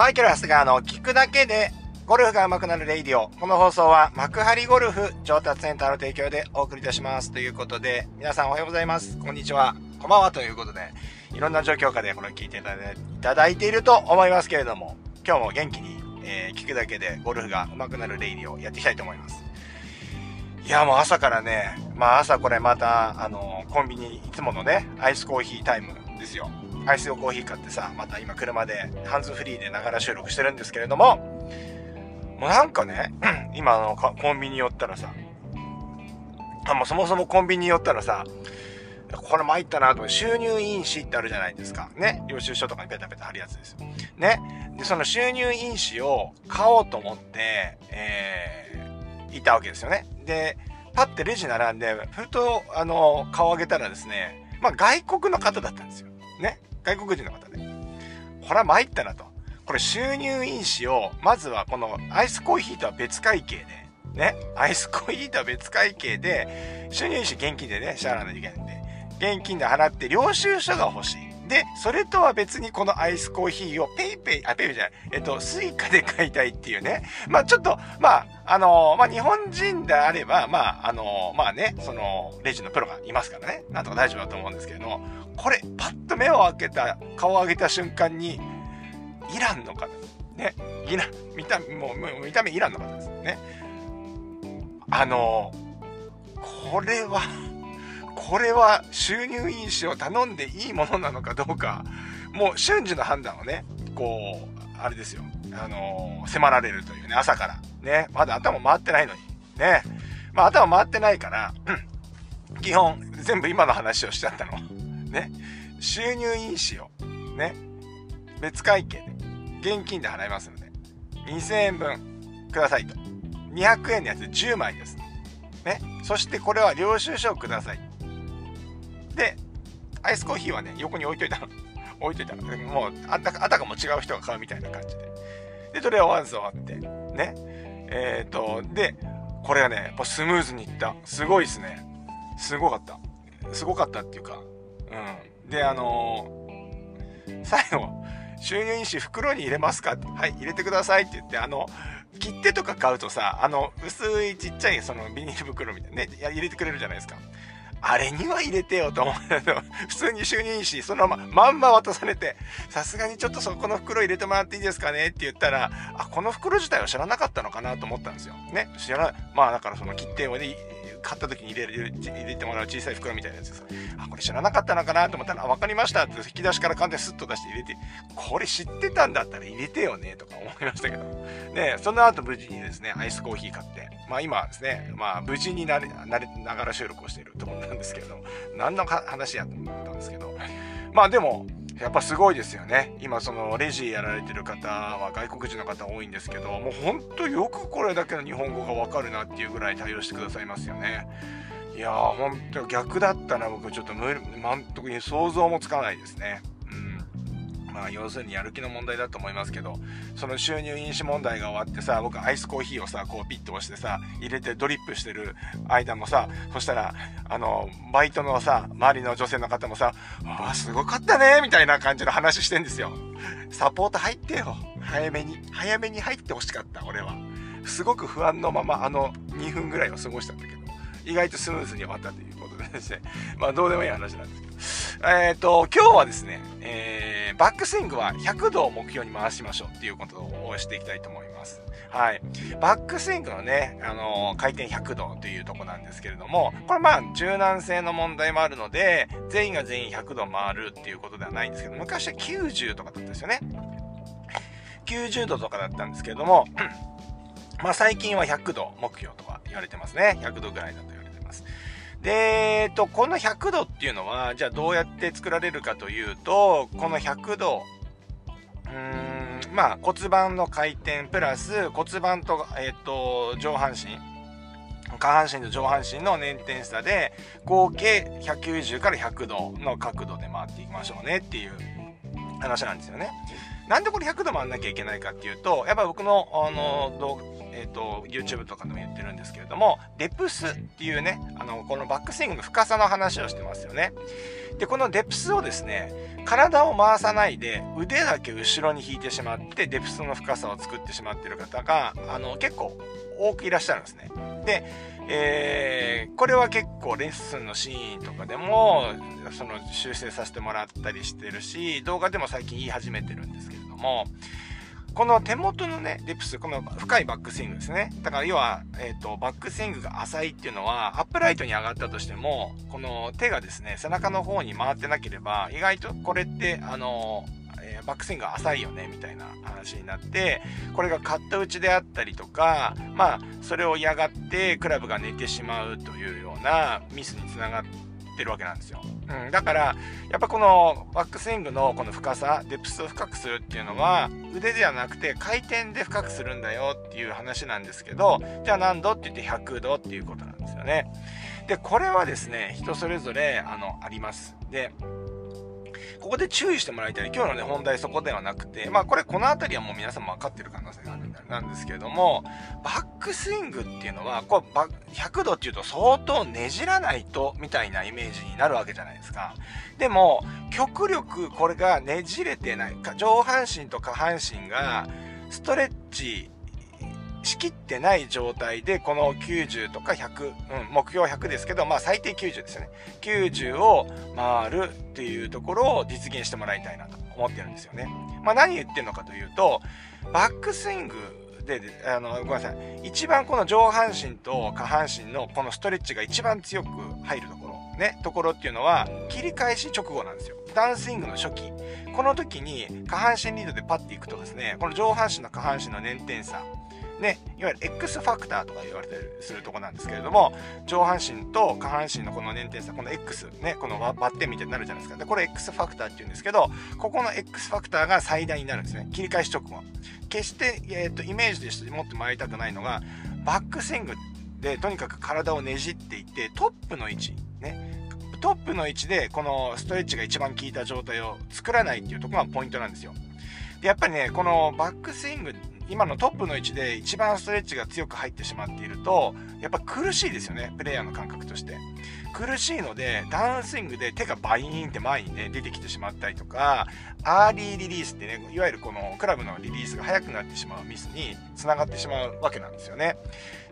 マイケル・ハスガーの聞くだけでゴルフが上手くなるレイディオ。この放送は幕張ゴルフ上達センターの提供でお送りいたします。ということで、皆さんおはようございます。こんにちは。こんばんは。ということで、いろんな状況下でこれ聞いていただいていると思いますけれども、今日も元気に、えー、聞くだけでゴルフが上手くなるレイディオをやっていきたいと思います。いや、もう朝からね、まあ朝これまた、あの、コンビニ、いつものね、アイスコーヒータイムですよ。アイスコーヒー買ってさ、また今車でハンズフリーでながら収録してるんですけれども、もうなんかね、今のコンビニ寄ったらさ、あ、もうそもそもコンビニ寄ったらさ、これ参ったなと思って、収入印紙ってあるじゃないですか。ね？領収書とかにペタペタ貼るやつですよ。ね？で、その収入印紙を買おうと思って、えー、いたわけですよね。で、パッてレジ並んで、ふと、あの、顔上げたらですね、まあ外国の方だったんですよ。ね？外国人の方ね。これは参ったなと。これ収入印紙を、まずはこのアイスコーヒーとは別会計で、ね、アイスコーヒーとは別会計で、収入印紙現金でね、支払わないといけないんで、現金で払って領収書が欲しい。で、それとは別にこのアイスコーヒーをペイペイ、あ、ペイペイじゃない、えっと、スイカで買いたいっていうね。まあちょっと、まあ、あの、まあ日本人であれば、まあ、あの、まあね、その、レジのプロがいますからね、なんとか大丈夫だと思うんですけれど。も、これ、パッと目を開けた、顔を上げた瞬間に、イランの方ね。イラン見たもう見た目イランの方です。ね。あのこれはこれは収入印紙を頼んでいいものなのかどうかもう瞬時の判断をねこうあれですよ。あの迫られるというね朝から。ね。まだ頭回ってないのに。ね。まあ頭回ってないから、基本全部今の話をしちゃったの。ね。収入印紙をね。別会計で現金で払いますので、2000円分くださいと。200円のやつ10枚です。ね。そしてこれは領収書をください。で、アイスコーヒーはね、横に置いといたの。置いといたの。もう、あたあたかも違う人が買うみたいな感じで。で、それはワンズ終わって、ね。えっ、ー、と、で、これがね、やっぱスムーズにいった。すごいですね。すごかった。すごかったっていうか、うん。で、あのー、最後、収入印紙袋に入れますか？はい、入れてくださいって言って、あの、切手とか買うとさ、あの、薄いちっちゃいそのビニール袋みたいなね、入れてくれるじゃないですか。あれには入れてよと思う 普通に就任しそのまま、まんま渡されて、さすがにちょっとそこの袋入れてもらっていいですかねって言ったら、あ、この袋自体は知らなかったのかなと思ったんですよ。ね。知らない。まあだからその切手をね、買った時に入れる入れてもらう小さい袋みたいなやつです。あこれ知らなかったのかなと思ったら「分かりました」って引き出しから簡単にスッと出して入れてこれ知ってたんだったら入れてよねとか思いましたけど。ねその後無事にですねアイスコーヒー買ってまあ今ですねまあ無事になれなれながら収録をしているところなんですけれども何の話やと思ったんですけど。まあでもやっぱすごいですよね。今そのレジやられてる方は外国人の方多いんですけど、もうほんとよくこれだけの日本語がわかるなっていうぐらい対応してくださいますよね。いやー、ほんと逆だったら僕ちょっと無理、満足に想像もつかないですね。まあ要するにやる気の問題だと思いますけどその収入飲酒問題が終わってさ僕アイスコーヒーをさこうピッと押してさ入れてドリップしてる間もさそしたらあのバイトのさ周りの女性の方もさ「わあすごかったね」みたいな感じの話してんですよ。サポート入ってよ。早めに早めに入ってほしかった俺は。すごく不安のままあの2分ぐらいを過ごしたんだけど。意外とスムーズに終わったということでですね まあどうでもいい話なんですけどえっ、ー、と今日はですねえーバックスイングは100度を目標に回しましょうっていうことをしていきたいと思います。はい。バックスイングのね、あのー、回転100度というとこなんですけれども、これまあ柔軟性の問題もあるので、全員が全員100度回るっていうことではないんですけど、昔は90とかだったんですよね。90度とかだったんですけれども、まあ最近は100度目標とか言われてますね。100度ぐらいだと言われてます。で、えっと、この100度っていうのは、じゃあどうやって作られるかというと、この100度、うーん、まあ骨盤の回転プラス骨盤と、えっと、上半身、下半身と上半身の捻転差で、合計190から100度の角度で回っていきましょうねっていう話なんですよね。なんでこれ100度回んなきゃいけないかっていうと、やっぱ僕の、あの、動画、えっ、ー、と、YouTube とかでも言ってるんですけれども、デプスっていうね、あの、このバックスイングの深さの話をしてますよね。で、このデプスをですね、体を回さないで腕だけ後ろに引いてしまって、デプスの深さを作ってしまってる方が、あの、結構多くいらっしゃるんですね。で、えー、これは結構レッスンのシーンとかでも、その修正させてもらったりしてるし、動画でも最近言い始めてるんですけども、この手元のね、デプス、この深いバックスイングですね。だから要は、えっ、ー、と、バックスイングが浅いっていうのは、アップライトに上がったとしても、この手がですね、背中の方に回ってなければ、意外とこれって、あの、えー、バックスイングが浅いよね、みたいな話になって、これがカット打ちであったりとか、まあ、それを嫌がって、クラブが寝てしまうというようなミスにつながってるわけなんですよ。うん、だから、やっぱこのバックスイングのこの深さ、デプスを深くするっていうのは、腕ではなくて回転で深くするんだよっていう話なんですけど、じゃあ何度って言って100度っていうことなんですよね。で、これはですね、人それぞれ、あの、あります。で、ここで注意してもらいたい。今日のね、本題そこではなくて、まあこれこの辺りはもう皆さんも分かってる可能性があるんなんですけれども、バックスイングっていうのは、こう、100度っていうと相当ねじらないと、みたいなイメージになるわけじゃないですか。でも、極力これがねじれてない、上半身と下半身がストレッチしきってない状態で、この90とか100、うん、目標100ですけど、まあ最低90ですよね。90を回るっていうところを実現してもらいたいなと思ってるんですよね。まあ何言ってるのかというと、バックスイングで、あの、ごめんなさい。一番この上半身と下半身のこのストレッチが一番強く入るところ、ね、ところっていうのは、切り返し直後なんですよ。ダウンスイングの初期。この時に下半身リードでパッていくとですね、この上半身の下半身の粘点差、ね、いわゆる X ファクターとか言われたりするとこなんですけれども、上半身と下半身のこの粘点差、この X、ね、このバッテンみたいになるじゃないですか。で、これ X ファクターって言うんですけど、ここの X ファクターが最大になるんですね。切り返し直後。決して、えっ、ー、と、イメージでして持ってもらいたくないのが、バックスイングでとにかく体をねじっていって、トップの位置、ね、トップの位置でこのストレッチが一番効いた状態を作らないっていうところがポイントなんですよ。で、やっぱりね、このバックスイング今のトップの位置で一番ストレッチが強く入ってしまっていると、やっぱ苦しいですよね、プレイヤーの感覚として。苦しいので、ダウンスイングで手がバイーンって前にね、出てきてしまったりとか、アーリーリリースってね、いわゆるこのクラブのリリースが速くなってしまうミスに繋がってしまうわけなんですよね。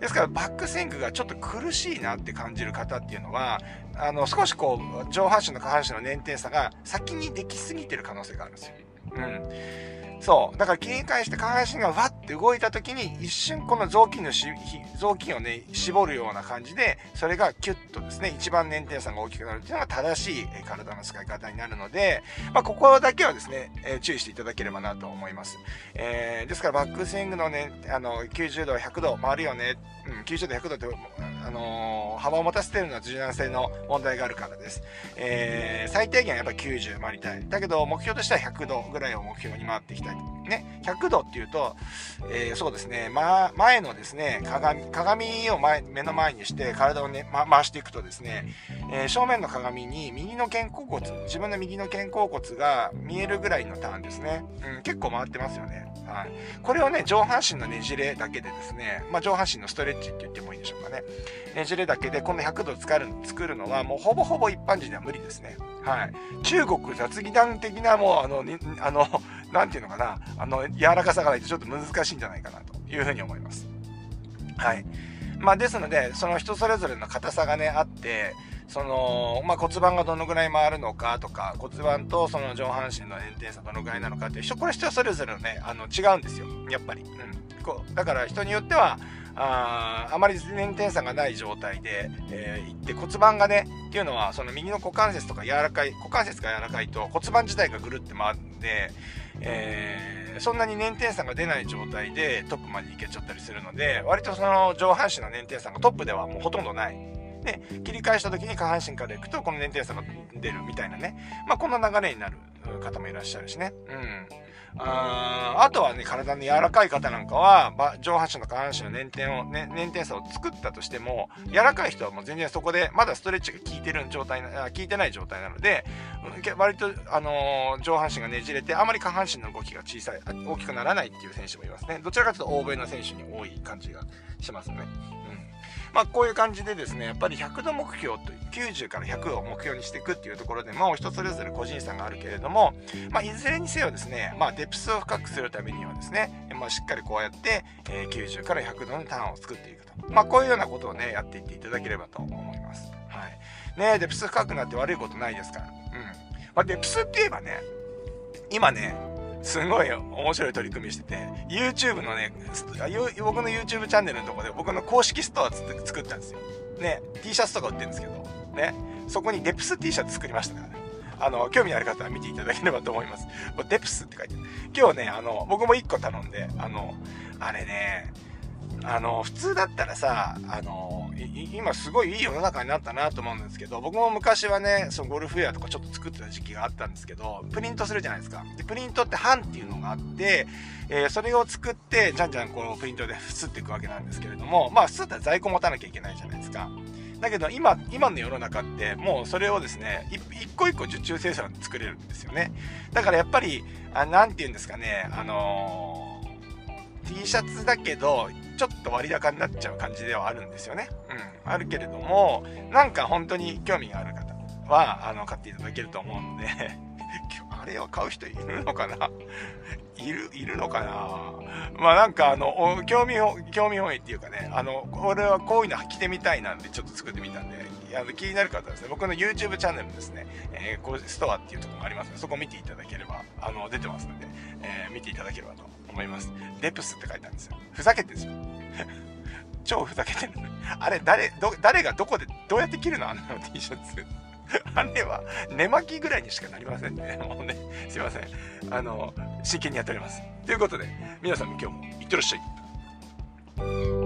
ですから、バックスイングがちょっと苦しいなって感じる方っていうのは、あの、少しこう、上半身の下半身の捻転差が先にできすぎてる可能性があるんですよ。うん。そう。だから切り返して下半身がわって動いた時に一瞬この雑巾のし、雑巾をね、絞るような感じで、それがキュッとですね、一番粘点差が大きくなるっていうのが正しい体の使い方になるので、まあ、ここだけはですね、えー、注意していただければなと思います。えー、ですからバックスイングのね、あの、90度、100度回るよね。うん、90度、100度って、あのー、幅を持たせてるのは柔軟性の問題があるからです。えー、最低限やっぱ90回りたい。だけど、目標としては100度ぐらいを目標に回ってきた。ね、100度っていうと、えー、そうですね、ま、前のですね、鏡、鏡を前、目の前にして体をね、ま、回していくとですね、えー、正面の鏡に右の肩甲骨、自分の右の肩甲骨が見えるぐらいのターンですね。うん、結構回ってますよね。はい。これをね、上半身のねじれだけでですね、まあ、上半身のストレッチって言ってもいいでしょうかね。ねじれだけでこの100度使る作るのはもうほぼほぼ一般人では無理ですね。はい。中国雑技団的なもうあの、あの、なんていうのかな、あの、柔らかさがないとちょっと難しいんじゃないかなというふうに思います。はい。まあですので、その人それぞれの硬さがね、あって、その、まあ、骨盤がどのぐらい回るのかとか、骨盤とその上半身の炎天差どのぐらいなのかって人、これ人それぞれのね、あの、違うんですよ。やっぱり。うん。こう、だから人によっては、ああまり粘点差がない状態で、えー、いって骨盤がねっていうのはその右の股関節とか柔らかい股関節が柔らかいと骨盤自体がぐるって回るんで、えー、そんなに粘点差が出ない状態でトップまで行けちゃったりするので割とその上半身の粘点差がトップではもうほとんどない。で切り返した時に下半身から行くとこの粘点差が出るみたいなね、まあ、こんな流れになる。方もいらっしゃるしね。うん。ああとはね、体の柔らかい方なんかは、上半身と下半身の粘点を、ね、粘点差を作ったとしても、柔らかい人はもう全然そこで、まだストレッチが効いてる状態な、効いてない状態なので、割と、あのー、上半身がねじれて、あまり下半身の動きが小さい、大きくならないっていう選手もいますね。どちらかというと欧米の選手に多い感じがしますね。まあ、こういう感じでですね、やっぱり100度目標という、90から100を目標にしていくっていうところでもう、人それぞれ個人差があるけれども、まあ、いずれにせよですね、まあ、デプスを深くするためにはですね、まあ、しっかりこうやって、えー、90から100度のターンを作っていくと。まあ、こういうようなことをね、やっていっていただければと思います。はい。ねデプス深くなって悪いことないですから。うん。まあ、デプスって言えばね、今ね、すごい面白い取り組みしてて、YouTube のね、僕の YouTube チャンネルのとこで僕の公式ストア作ったんですよ。ね、T シャツとか売ってるんですけど、ね、そこにデプス T シャツ作りましたからね。あの、興味のある方は見ていただければと思います。デプスって書いてある。今日ね、あの、僕も1個頼んで、あの、あれね、あの、普通だったらさ、あの、今すごいいい世の中になったなと思うんですけど、僕も昔はね、そのゴルフウェアとかちょっと作ってた時期があったんですけど、プリントするじゃないですか。で、プリントって版っていうのがあって、えー、それを作って、じゃんじゃんこうプリントで吸っていくわけなんですけれども、まあ、吸ったら在庫持たなきゃいけないじゃないですか。だけど今、今の世の中ってもうそれをですね、一個一個受注生産で作れるんですよね。だからやっぱり、あなんて言うんですかね、あのー、T シャツだけど、ちょっと割高になっちゃう感じではあるんですよね。うん。あるけれども、なんか本当に興味がある方は、あの、買っていただけると思うので あれを買う人いるのかな？いる、いるのかな？まあなんかあの、興味を、興味本位っていうかね、あの、これはこういうの着てみたいなんでちょっと作ってみたんで、あの気になる方はですね、僕の YouTube チャンネルですね、えー、こうストアっていうところがありますので、そこ見ていただければ、あの、出てますので、えー、見ていただければと思います。デプスって書いてあるんですよ。ふざけてるんですよ。超ふざけてる。あれ、誰、ど、誰がどこで、どうやって着るの？あんなの T シャツ。あれは、寝巻きぐらいにしかなりませんね。もうね、すいません。あの、真剣にやっております。ということで、皆さんも今日もいってらっしゃい。